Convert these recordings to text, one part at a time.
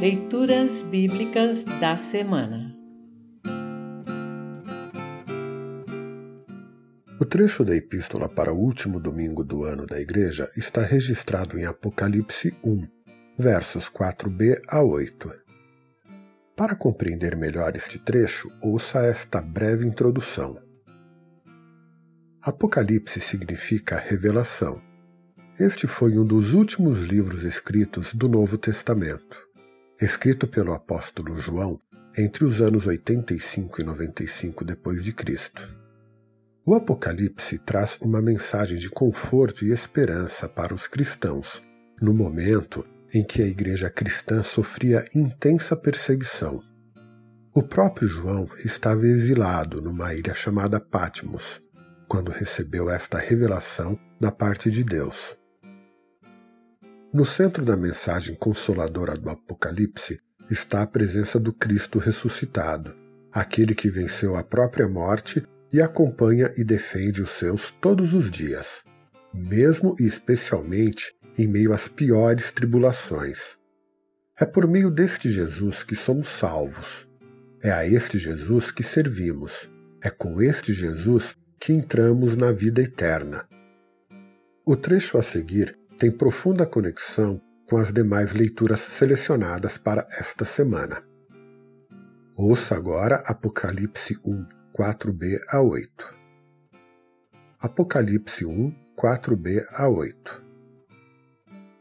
Leituras Bíblicas da Semana O trecho da epístola para o último domingo do ano da Igreja está registrado em Apocalipse 1, versos 4b a 8. Para compreender melhor este trecho, ouça esta breve introdução. Apocalipse significa revelação. Este foi um dos últimos livros escritos do Novo Testamento. Escrito pelo apóstolo João entre os anos 85 e 95 depois de Cristo. O Apocalipse traz uma mensagem de conforto e esperança para os cristãos, no momento em que a igreja cristã sofria intensa perseguição. O próprio João estava exilado numa ilha chamada Patmos, quando recebeu esta revelação da parte de Deus. No centro da mensagem consoladora do Apocalipse está a presença do Cristo ressuscitado, aquele que venceu a própria morte e acompanha e defende os seus todos os dias, mesmo e especialmente em meio às piores tribulações. É por meio deste Jesus que somos salvos. É a este Jesus que servimos. É com este Jesus que entramos na vida eterna. O trecho a seguir tem profunda conexão com as demais leituras selecionadas para esta semana. Ouça agora Apocalipse 1, 4b a 8. Apocalipse 1, 4b a 8.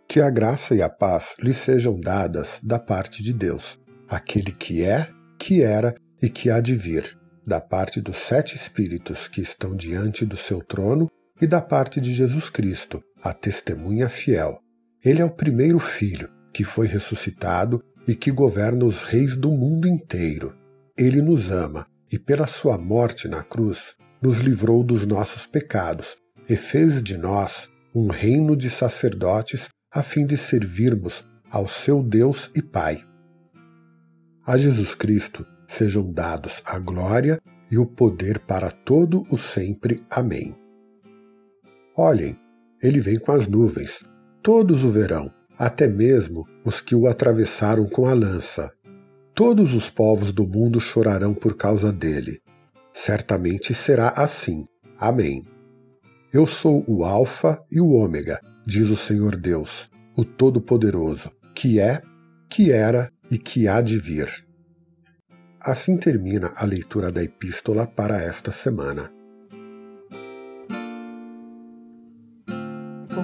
Que a graça e a paz lhe sejam dadas da parte de Deus, aquele que é, que era e que há de vir da parte dos sete Espíritos que estão diante do seu trono e da parte de Jesus Cristo, a testemunha fiel. Ele é o primeiro filho que foi ressuscitado e que governa os reis do mundo inteiro. Ele nos ama e, pela sua morte na cruz, nos livrou dos nossos pecados e fez de nós um reino de sacerdotes a fim de servirmos ao seu Deus e Pai. A Jesus Cristo sejam dados a glória e o poder para todo o sempre. Amém. Olhem, ele vem com as nuvens, todos o verão, até mesmo os que o atravessaram com a lança. Todos os povos do mundo chorarão por causa dele. Certamente será assim. Amém. Eu sou o Alfa e o Ômega, diz o Senhor Deus, o Todo-Poderoso, que é, que era e que há de vir. Assim termina a leitura da epístola para esta semana.